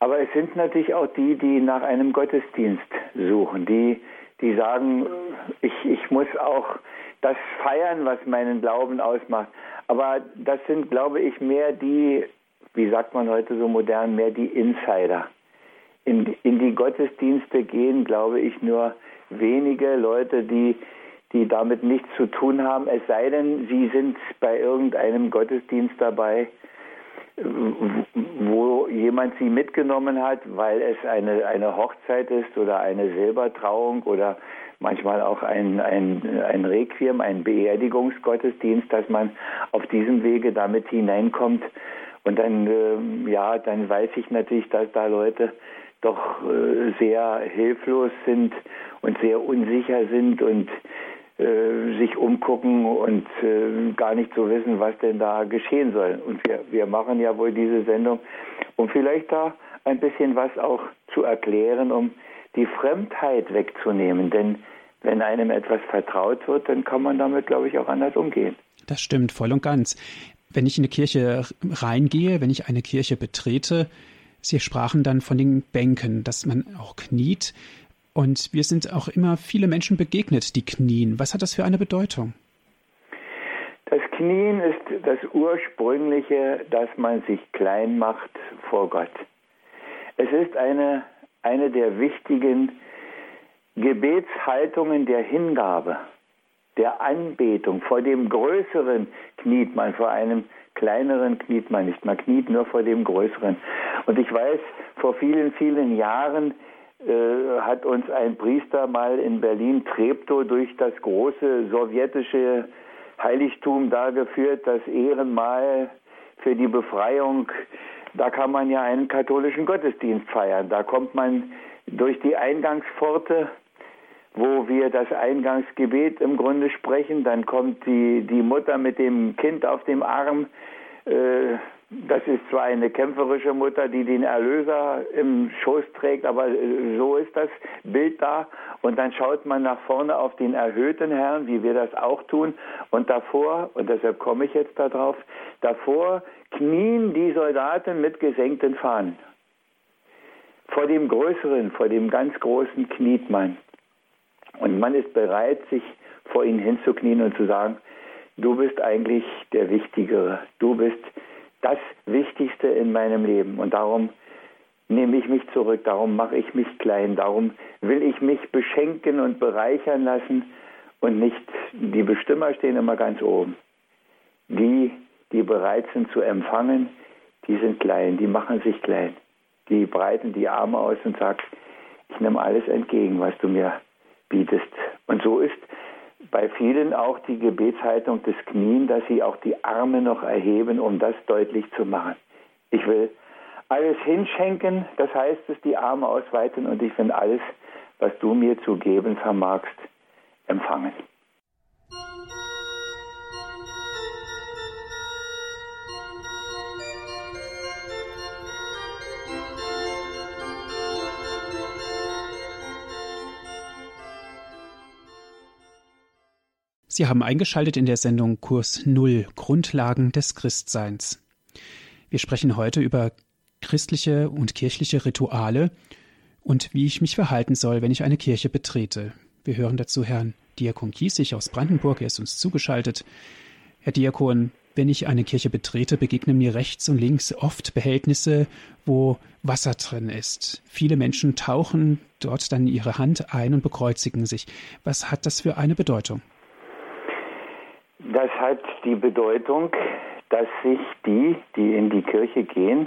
S2: Aber es sind natürlich auch die, die nach einem Gottesdienst suchen, die, die sagen, ich, ich muss auch das feiern, was meinen Glauben ausmacht. Aber das sind, glaube ich, mehr die, wie sagt man heute so modern, mehr die Insider. In, in die Gottesdienste gehen, glaube ich, nur wenige Leute, die, die damit nichts zu tun haben, es sei denn, sie sind bei irgendeinem Gottesdienst dabei, wo jemand sie mitgenommen hat, weil es eine, eine Hochzeit ist oder eine Silbertrauung oder manchmal auch ein, ein, ein Requiem, ein Beerdigungsgottesdienst, dass man auf diesem Wege damit hineinkommt. Und dann, äh, ja, dann weiß ich natürlich, dass da Leute doch äh, sehr hilflos sind und sehr unsicher sind und äh, sich umgucken und äh, gar nicht so wissen, was denn da geschehen soll. Und wir, wir machen ja wohl diese Sendung, um vielleicht da ein bisschen was auch zu erklären, um die Fremdheit wegzunehmen. Denn wenn einem etwas vertraut wird, dann kann man damit, glaube ich, auch anders umgehen.
S1: Das stimmt voll und ganz. Wenn ich in eine Kirche reingehe, wenn ich eine Kirche betrete, Sie sprachen dann von den Bänken, dass man auch kniet. Und wir sind auch immer viele Menschen begegnet, die knien. Was hat das für eine Bedeutung?
S2: Das Knien ist das Ursprüngliche, dass man sich klein macht vor Gott. Es ist eine, eine der wichtigen Gebetshaltungen der Hingabe, der Anbetung. Vor dem Größeren kniet man, vor einem kleineren kniet man nicht. Man kniet nur vor dem Größeren. Und ich weiß, vor vielen, vielen Jahren äh, hat uns ein Priester mal in Berlin Treptow durch das große sowjetische Heiligtum dargeführt, das Ehrenmal für die Befreiung. Da kann man ja einen katholischen Gottesdienst feiern. Da kommt man durch die Eingangspforte, wo wir das Eingangsgebet im Grunde sprechen. Dann kommt die, die Mutter mit dem Kind auf dem Arm. Äh, das ist zwar eine kämpferische Mutter, die den Erlöser im Schoß trägt, aber äh, so ist das Bild da. Und dann schaut man nach vorne auf den erhöhten Herrn, wie wir das auch tun. Und davor, und deshalb komme ich jetzt darauf, davor knien die Soldaten mit gesenkten Fahnen. Vor dem Größeren, vor dem ganz Großen kniet man. Und man ist bereit, sich vor ihn hinzuknien und zu sagen, du bist eigentlich der Wichtigere. Du bist das Wichtigste in meinem Leben. Und darum nehme ich mich zurück, darum mache ich mich klein, darum will ich mich beschenken und bereichern lassen und nicht, die Bestimmer stehen immer ganz oben. Die, die bereit sind zu empfangen, die sind klein, die machen sich klein. Die breiten die Arme aus und sagen, ich nehme alles entgegen, was du mir bietest. Und so ist bei vielen auch die Gebetshaltung des Knien, dass sie auch die Arme noch erheben, um das deutlich zu machen. Ich will alles hinschenken, das heißt es, die Arme ausweiten und ich will alles, was du mir zu geben vermagst, empfangen.
S1: Sie haben eingeschaltet in der Sendung Kurs Null Grundlagen des Christseins. Wir sprechen heute über christliche und kirchliche Rituale und wie ich mich verhalten soll, wenn ich eine Kirche betrete. Wir hören dazu Herrn Diakon Kiesig aus Brandenburg, er ist uns zugeschaltet. Herr Diakon, wenn ich eine Kirche betrete, begegnen mir rechts und links oft Behältnisse, wo Wasser drin ist. Viele Menschen tauchen dort dann ihre Hand ein und bekreuzigen sich. Was hat das für eine Bedeutung?
S2: Das hat die Bedeutung, dass sich die, die in die Kirche gehen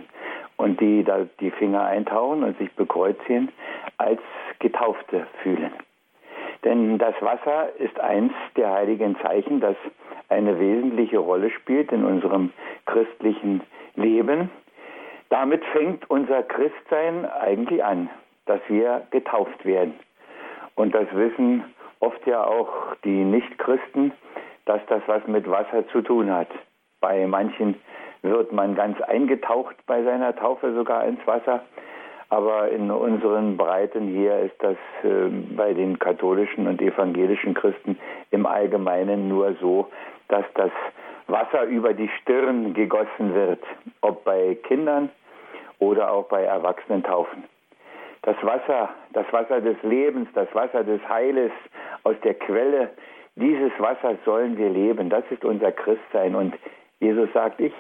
S2: und die da die Finger eintauchen und sich bekreuzigen, als Getaufte fühlen. Denn das Wasser ist eins der heiligen Zeichen, das eine wesentliche Rolle spielt in unserem christlichen Leben. Damit fängt unser Christsein eigentlich an. dass wir getauft werden. Und das wissen oft ja auch die Nichtchristen, dass das was mit Wasser zu tun hat. Bei manchen wird man ganz eingetaucht bei seiner Taufe sogar ins Wasser. Aber in unseren Breiten hier ist das äh, bei den katholischen und evangelischen Christen im Allgemeinen nur so, dass das Wasser über die Stirn gegossen wird, ob bei Kindern oder auch bei Erwachsenentaufen. Das Wasser, das Wasser des Lebens, das Wasser des Heiles aus der Quelle, dieses Wasser sollen wir leben. Das ist unser Christsein. Und Jesus sagt, ich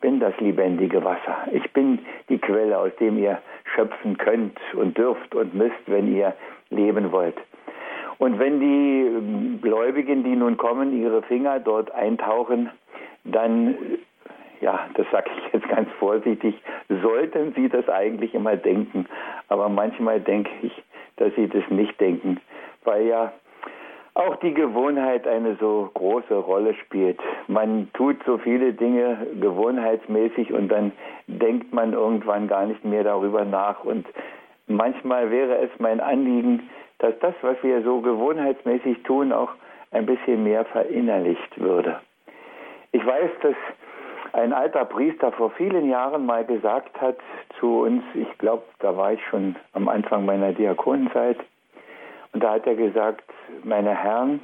S2: bin das lebendige Wasser. Ich bin die Quelle, aus dem ihr schöpfen könnt und dürft und müsst, wenn ihr leben wollt. Und wenn die Gläubigen, die nun kommen, ihre Finger dort eintauchen, dann, ja, das sage ich jetzt ganz vorsichtig, sollten sie das eigentlich immer denken. Aber manchmal denke ich, dass sie das nicht denken, weil ja auch die Gewohnheit eine so große Rolle spielt. Man tut so viele Dinge gewohnheitsmäßig und dann denkt man irgendwann gar nicht mehr darüber nach. Und manchmal wäre es mein Anliegen, dass das, was wir so gewohnheitsmäßig tun, auch ein bisschen mehr verinnerlicht würde. Ich weiß, dass ein alter Priester vor vielen Jahren mal gesagt hat zu uns, ich glaube, da war ich schon am Anfang meiner Diakonenzeit, da hat er gesagt, meine Herren,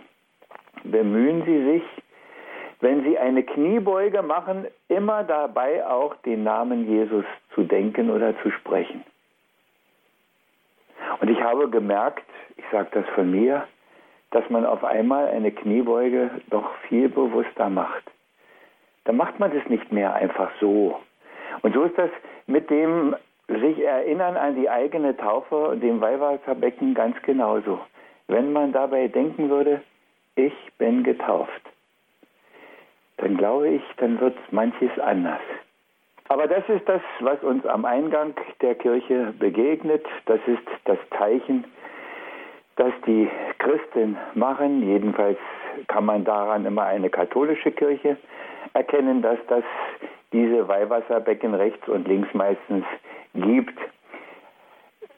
S2: bemühen Sie sich, wenn Sie eine Kniebeuge machen, immer dabei auch den Namen Jesus zu denken oder zu sprechen. Und ich habe gemerkt, ich sage das von mir, dass man auf einmal eine Kniebeuge doch viel bewusster macht. Da macht man das nicht mehr einfach so. Und so ist das mit dem sich erinnern an die eigene Taufe und dem Weihwasserbecken ganz genauso. Wenn man dabei denken würde, ich bin getauft, dann glaube ich, dann wird manches anders. Aber das ist das, was uns am Eingang der Kirche begegnet. Das ist das Zeichen, das die Christen machen. Jedenfalls kann man daran immer eine katholische Kirche erkennen, dass das diese Weihwasserbecken rechts und links meistens gibt.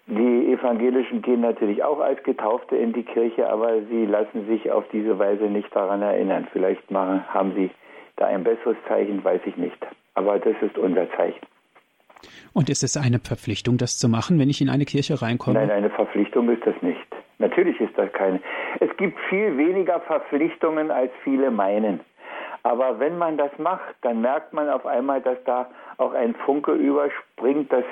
S2: Die Evangelischen gehen natürlich auch als Getaufte in die Kirche, aber sie lassen sich auf diese Weise nicht daran erinnern. Vielleicht machen, haben sie da ein besseres Zeichen, weiß ich nicht. Aber das ist unser Zeichen.
S1: Und ist es eine Verpflichtung, das zu machen, wenn ich in eine Kirche reinkomme?
S2: Nein, eine Verpflichtung ist das nicht. Natürlich ist das keine. Es gibt viel weniger Verpflichtungen, als viele meinen. Aber wenn man das macht, dann merkt man auf einmal, dass da auch ein Funke überspringt, dass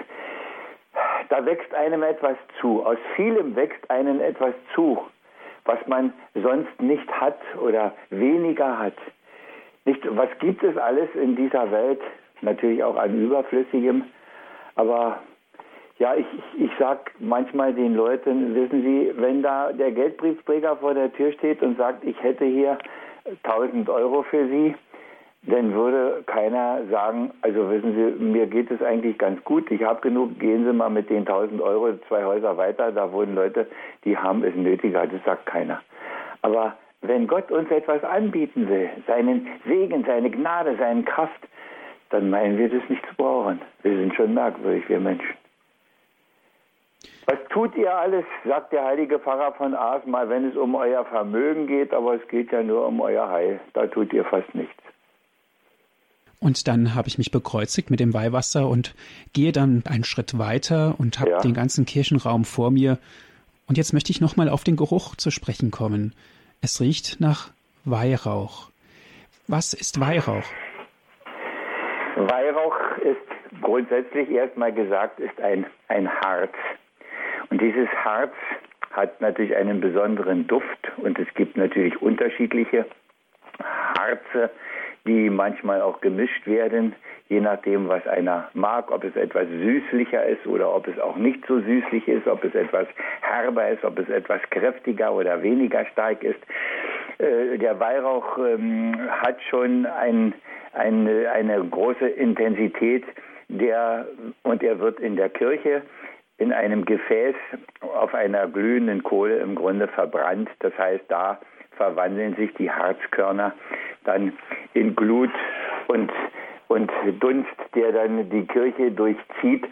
S2: da wächst einem etwas zu. Aus vielem wächst einem etwas zu, was man sonst nicht hat oder weniger hat. Nicht, was gibt es alles in dieser Welt? Natürlich auch an Überflüssigem. Aber ja, ich, ich, ich sag manchmal den Leuten, wissen Sie, wenn da der Geldbriefträger vor der Tür steht und sagt, ich hätte hier 1000 Euro für Sie, dann würde keiner sagen, also wissen Sie, mir geht es eigentlich ganz gut, ich habe genug, gehen Sie mal mit den 1000 Euro zwei Häuser weiter, da wohnen Leute, die haben es nötiger, das sagt keiner. Aber wenn Gott uns etwas anbieten will, seinen Segen, seine Gnade, seine Kraft, dann meinen wir das nicht zu brauchen. Wir sind schon merkwürdig, wir Menschen. Was tut ihr alles, sagt der heilige Pfarrer von Aas mal, wenn es um euer Vermögen geht, aber es geht ja nur um euer Heil. Da tut ihr fast nichts.
S1: Und dann habe ich mich bekreuzigt mit dem Weihwasser und gehe dann einen Schritt weiter und habe ja. den ganzen Kirchenraum vor mir. Und jetzt möchte ich nochmal auf den Geruch zu sprechen kommen. Es riecht nach Weihrauch. Was ist Weihrauch?
S2: Weihrauch ist grundsätzlich erstmal gesagt, ist ein, ein Harz. Und dieses Harz hat natürlich einen besonderen Duft und es gibt natürlich unterschiedliche Harze, die manchmal auch gemischt werden, je nachdem, was einer mag, ob es etwas süßlicher ist oder ob es auch nicht so süßlich ist, ob es etwas herber ist, ob es etwas kräftiger oder weniger stark ist. Äh, der Weihrauch ähm, hat schon ein, ein, eine große Intensität, der, und er wird in der Kirche in einem Gefäß auf einer glühenden Kohle im Grunde verbrannt. Das heißt, da verwandeln sich die Harzkörner dann in Glut und, und Dunst, der dann die Kirche durchzieht.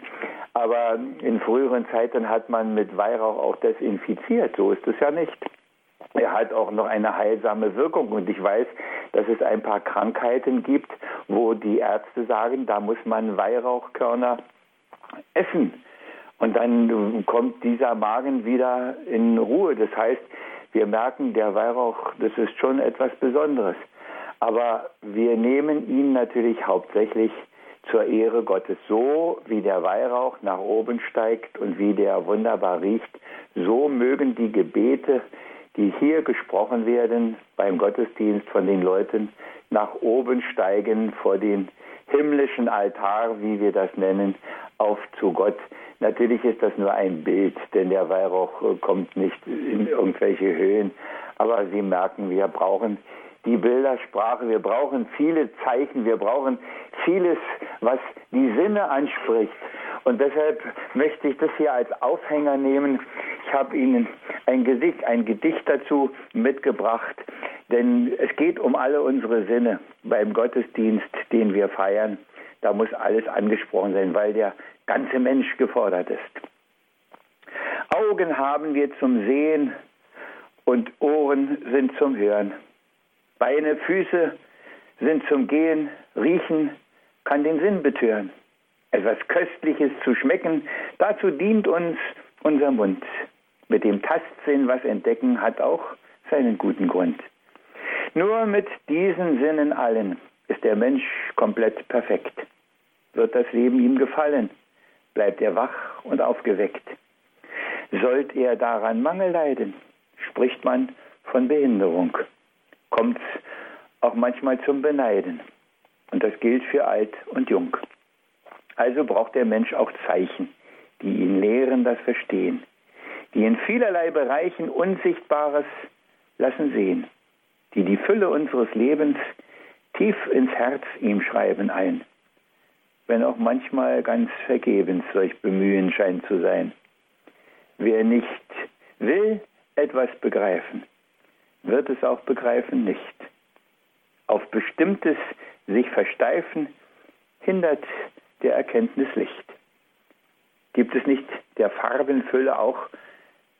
S2: Aber in früheren Zeiten hat man mit Weihrauch auch desinfiziert. So ist es ja nicht. Er hat auch noch eine heilsame Wirkung. Und ich weiß, dass es ein paar Krankheiten gibt, wo die Ärzte sagen, da muss man Weihrauchkörner essen. Und dann kommt dieser Magen wieder in Ruhe. Das heißt, wir merken, der Weihrauch, das ist schon etwas Besonderes. Aber wir nehmen ihn natürlich hauptsächlich zur Ehre Gottes. So wie der Weihrauch nach oben steigt und wie der wunderbar riecht, so mögen die Gebete, die hier gesprochen werden beim Gottesdienst von den Leuten, nach oben steigen vor den himmlischen Altar, wie wir das nennen, auf zu Gott. Natürlich ist das nur ein Bild, denn der Weihrauch kommt nicht in irgendwelche Höhen. Aber Sie merken, wir brauchen die Bildersprache, wir brauchen viele Zeichen, wir brauchen vieles, was die Sinne anspricht. Und deshalb möchte ich das hier als Aufhänger nehmen. Ich habe Ihnen ein Gedicht, ein Gedicht dazu mitgebracht, denn es geht um alle unsere Sinne beim Gottesdienst, den wir feiern. Da muss alles angesprochen sein, weil der ganze Mensch gefordert ist. Augen haben wir zum Sehen und Ohren sind zum Hören. Beine, Füße sind zum Gehen, Riechen kann den Sinn betören. Etwas Köstliches zu schmecken, dazu dient uns unser Mund. Mit dem Tastsinn was entdecken hat auch seinen guten Grund. Nur mit diesen Sinnen allen ist der Mensch komplett perfekt. Wird das Leben ihm gefallen, bleibt er wach und aufgeweckt. Sollt er daran Mangel leiden, spricht man von Behinderung. Kommt auch manchmal zum Beneiden. Und das gilt für alt und jung. Also braucht der Mensch auch Zeichen, die ihn lehren das Verstehen, die in vielerlei Bereichen Unsichtbares lassen sehen, die die Fülle unseres Lebens tief ins Herz ihm schreiben ein, wenn auch manchmal ganz vergebens solch Bemühen scheint zu sein. Wer nicht will etwas begreifen, wird es auch begreifen nicht. Auf bestimmtes sich versteifen hindert der Erkenntnis Licht. Gibt es nicht der Farbenfülle auch,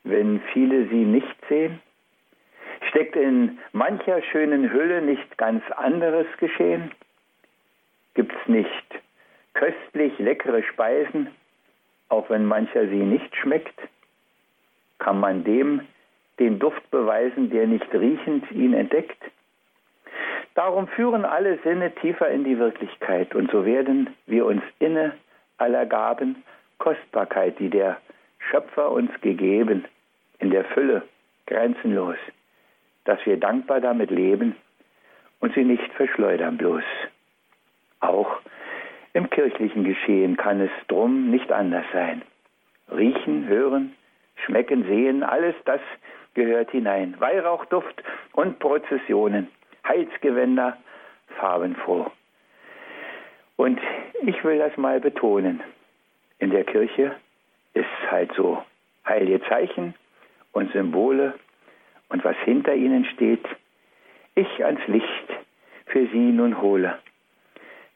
S2: wenn viele sie nicht sehen? Steckt in mancher schönen Hülle nicht ganz anderes Geschehen? Gibt es nicht köstlich leckere Speisen, auch wenn mancher sie nicht schmeckt? Kann man dem den Duft beweisen, der nicht riechend ihn entdeckt? Darum führen alle Sinne tiefer in die Wirklichkeit und so werden wir uns inne aller Gaben Kostbarkeit, die der Schöpfer uns gegeben, in der Fülle grenzenlos, dass wir dankbar damit leben und sie nicht verschleudern bloß. Auch im kirchlichen Geschehen kann es drum nicht anders sein. Riechen, hören, schmecken, sehen, alles das gehört hinein. Weihrauchduft und Prozessionen, Heilsgewänder, farbenfroh. Und ich will das mal betonen. In der Kirche ist halt so heilige Zeichen und Symbole und was hinter ihnen steht, ich ans Licht für sie nun hole,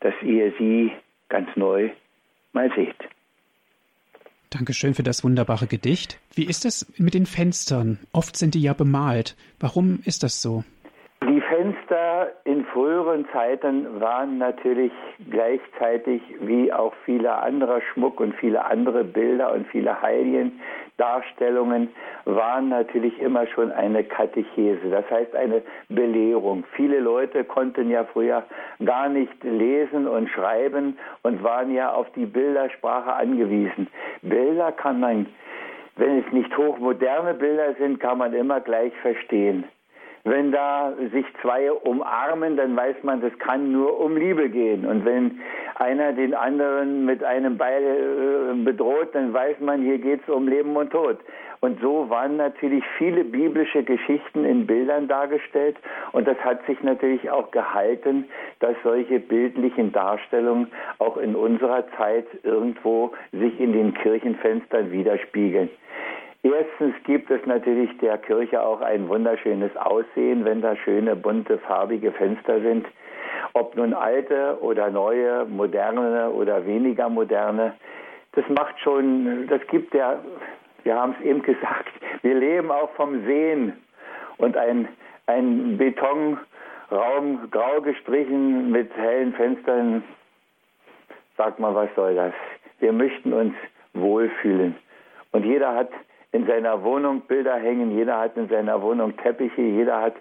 S2: dass ihr sie ganz neu mal seht.
S1: Dankeschön für das wunderbare Gedicht. Wie ist es mit den Fenstern? Oft sind die ja bemalt. Warum ist das so?
S2: Fenster in früheren Zeiten waren natürlich gleichzeitig wie auch viele andere Schmuck und viele andere Bilder und viele Heiligendarstellungen waren natürlich immer schon eine Katechese, das heißt eine Belehrung. Viele Leute konnten ja früher gar nicht lesen und schreiben und waren ja auf die Bildersprache angewiesen. Bilder kann man, wenn es nicht hochmoderne Bilder sind, kann man immer gleich verstehen. Wenn da sich zwei umarmen, dann weiß man, das kann nur um Liebe gehen. Und wenn einer den anderen mit einem Beil äh, bedroht, dann weiß man, hier geht es um Leben und Tod. Und so waren natürlich viele biblische Geschichten in Bildern dargestellt. Und das hat sich natürlich auch gehalten, dass solche bildlichen Darstellungen auch in unserer Zeit irgendwo sich in den Kirchenfenstern widerspiegeln. Erstens gibt es natürlich der Kirche auch ein wunderschönes Aussehen, wenn da schöne, bunte, farbige Fenster sind. Ob nun alte oder neue, moderne oder weniger moderne, das macht schon, das gibt ja, wir haben es eben gesagt, wir leben auch vom Sehen und ein, ein Betonraum grau gestrichen mit hellen Fenstern, sag mal, was soll das? Wir möchten uns wohlfühlen. Und jeder hat in seiner Wohnung Bilder hängen, jeder hat in seiner Wohnung Teppiche, jeder hat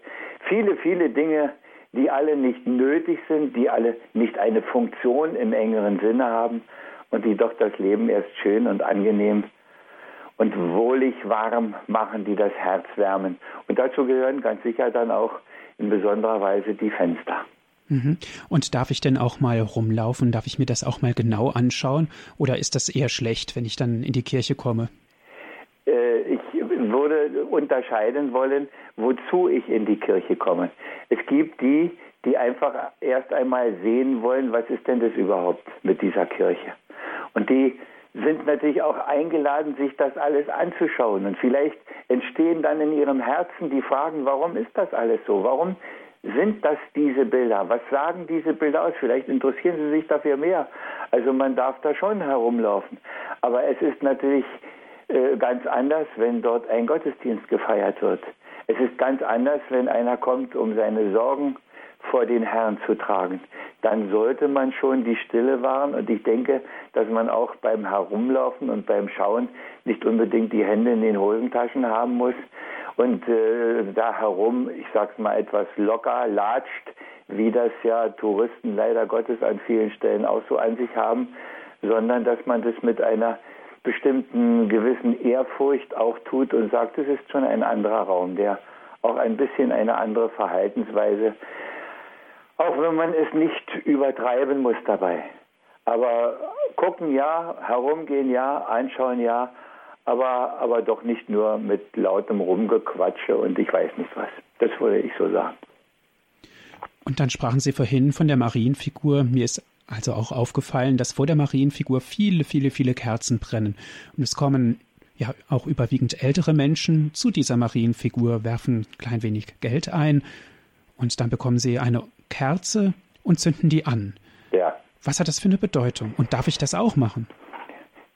S2: viele, viele Dinge, die alle nicht nötig sind, die alle nicht eine Funktion im engeren Sinne haben und die doch das Leben erst schön und angenehm und wohlig warm machen, die das Herz wärmen. Und dazu gehören ganz sicher dann auch in besonderer Weise die Fenster.
S1: Mhm. Und darf ich denn auch mal rumlaufen? Darf ich mir das auch mal genau anschauen? Oder ist das eher schlecht, wenn ich dann in die Kirche komme?
S2: Äh, ich würde unterscheiden wollen, wozu ich in die Kirche komme. Es gibt die, die einfach erst einmal sehen wollen, was ist denn das überhaupt mit dieser Kirche. Und die sind natürlich auch eingeladen, sich das alles anzuschauen. Und vielleicht entstehen dann in ihrem Herzen die Fragen, warum ist das alles so? Warum sind das diese Bilder? Was sagen diese Bilder aus? Vielleicht interessieren sie sich dafür mehr. Also man darf da schon herumlaufen. Aber es ist natürlich ganz anders, wenn dort ein Gottesdienst gefeiert wird. Es ist ganz anders, wenn einer kommt, um seine Sorgen vor den Herrn zu tragen. Dann sollte man schon die Stille wahren und ich denke, dass man auch beim Herumlaufen und beim Schauen nicht unbedingt die Hände in den Hosentaschen haben muss und äh, da herum, ich sag's mal etwas locker latscht, wie das ja Touristen leider Gottes an vielen Stellen auch so an sich haben, sondern dass man das mit einer bestimmten gewissen Ehrfurcht auch tut und sagt, es ist schon ein anderer Raum, der auch ein bisschen eine andere Verhaltensweise auch wenn man es nicht übertreiben muss dabei. Aber gucken ja, herumgehen ja, anschauen ja, aber, aber doch nicht nur mit lautem Rumgequatsche und ich weiß nicht was. Das würde ich so sagen.
S1: Und dann sprachen Sie vorhin von der Marienfigur. Mir ist also auch aufgefallen, dass vor der Marienfigur viele, viele, viele Kerzen brennen. Und es kommen ja auch überwiegend ältere Menschen zu dieser Marienfigur, werfen ein klein wenig Geld ein und dann bekommen sie eine Kerze und zünden die an.
S2: Ja.
S1: Was hat das für eine Bedeutung? Und darf ich das auch machen?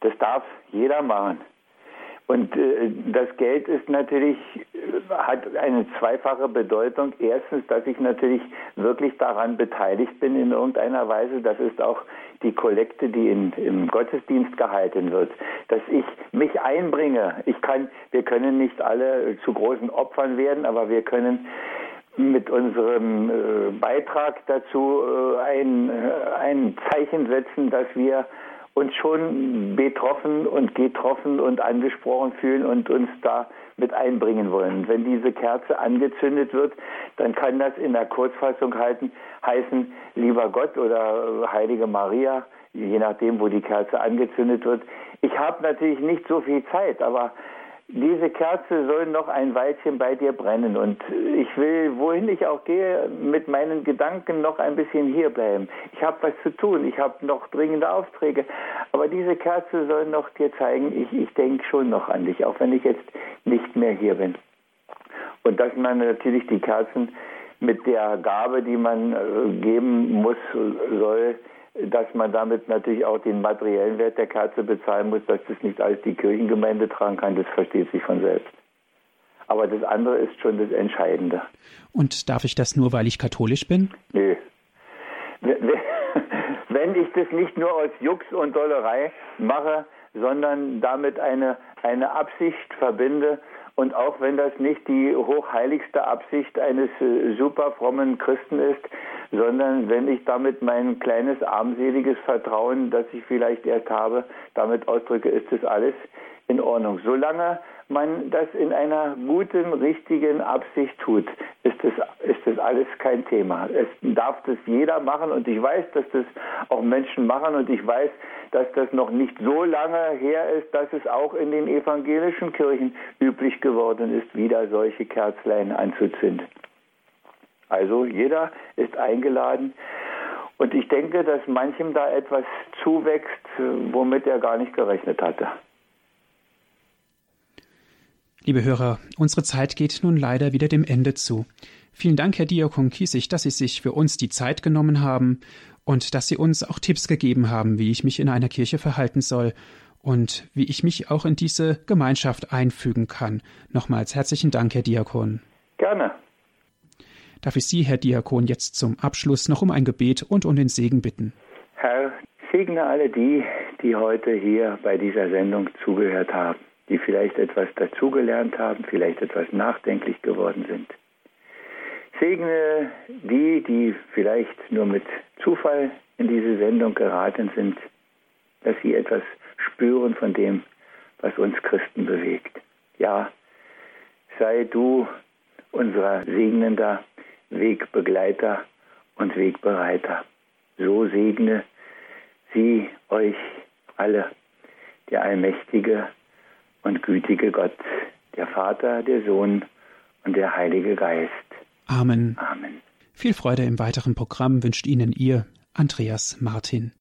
S2: Das darf jeder machen. Und äh, das Geld ist natürlich, hat eine zweifache Bedeutung. Erstens, dass ich natürlich wirklich daran beteiligt bin in irgendeiner Weise. Das ist auch die Kollekte, die in, im Gottesdienst gehalten wird. Dass ich mich einbringe. Ich kann, wir können nicht alle zu großen Opfern werden, aber wir können mit unserem äh, Beitrag dazu äh, ein, äh, ein Zeichen setzen, dass wir uns schon betroffen und getroffen und angesprochen fühlen und uns da mit einbringen wollen. Wenn diese Kerze angezündet wird, dann kann das in der Kurzfassung halten, heißen, lieber Gott oder Heilige Maria, je nachdem, wo die Kerze angezündet wird. Ich habe natürlich nicht so viel Zeit, aber diese Kerze soll noch ein Weilchen bei dir brennen und ich will, wohin ich auch gehe, mit meinen Gedanken noch ein bisschen hier bleiben. Ich habe was zu tun, ich habe noch dringende Aufträge, aber diese Kerze soll noch dir zeigen, ich, ich denke schon noch an dich, auch wenn ich jetzt nicht mehr hier bin. Und dass man natürlich die Kerzen mit der Gabe, die man äh, geben muss, soll, dass man damit natürlich auch den materiellen Wert der Kerze bezahlen muss, dass das nicht alles die Kirchengemeinde tragen kann, das versteht sich von selbst. Aber das andere ist schon das Entscheidende.
S1: Und darf ich das nur, weil ich katholisch bin?
S2: Nö. Wenn ich das nicht nur aus Jux und Dollerei mache, sondern damit eine, eine Absicht verbinde, und auch wenn das nicht die hochheiligste Absicht eines äh, super frommen Christen ist, sondern wenn ich damit mein kleines armseliges Vertrauen, das ich vielleicht erst habe, damit ausdrücke, ist das alles in Ordnung. Solange man das in einer guten, richtigen Absicht tut, ist das, ist das alles kein Thema. Es darf das jeder machen und ich weiß, dass das auch Menschen machen und ich weiß, dass das noch nicht so lange her ist, dass es auch in den evangelischen Kirchen üblich geworden ist, wieder solche Kerzlein anzuzünden. Also jeder ist eingeladen. Und ich denke, dass manchem da etwas zuwächst, womit er gar nicht gerechnet hatte.
S1: Liebe Hörer, unsere Zeit geht nun leider wieder dem Ende zu. Vielen Dank, Herr Diakon Kiesig, dass Sie sich für uns die Zeit genommen haben und dass Sie uns auch Tipps gegeben haben, wie ich mich in einer Kirche verhalten soll und wie ich mich auch in diese Gemeinschaft einfügen kann. Nochmals herzlichen Dank, Herr Diakon.
S2: Gerne.
S1: Darf ich Sie, Herr Diakon, jetzt zum Abschluss noch um ein Gebet und um den Segen bitten?
S2: Herr, segne alle die, die heute hier bei dieser Sendung zugehört haben, die vielleicht etwas dazugelernt haben, vielleicht etwas nachdenklich geworden sind. Segne die, die vielleicht nur mit Zufall in diese Sendung geraten sind, dass sie etwas spüren von dem, was uns Christen bewegt. Ja, sei du unser segnender Wegbegleiter und Wegbereiter. So segne sie euch alle, der allmächtige und gütige Gott, der Vater, der Sohn und der Heilige Geist.
S1: Amen.
S2: Amen.
S1: Viel Freude im weiteren Programm wünscht Ihnen Ihr Andreas Martin.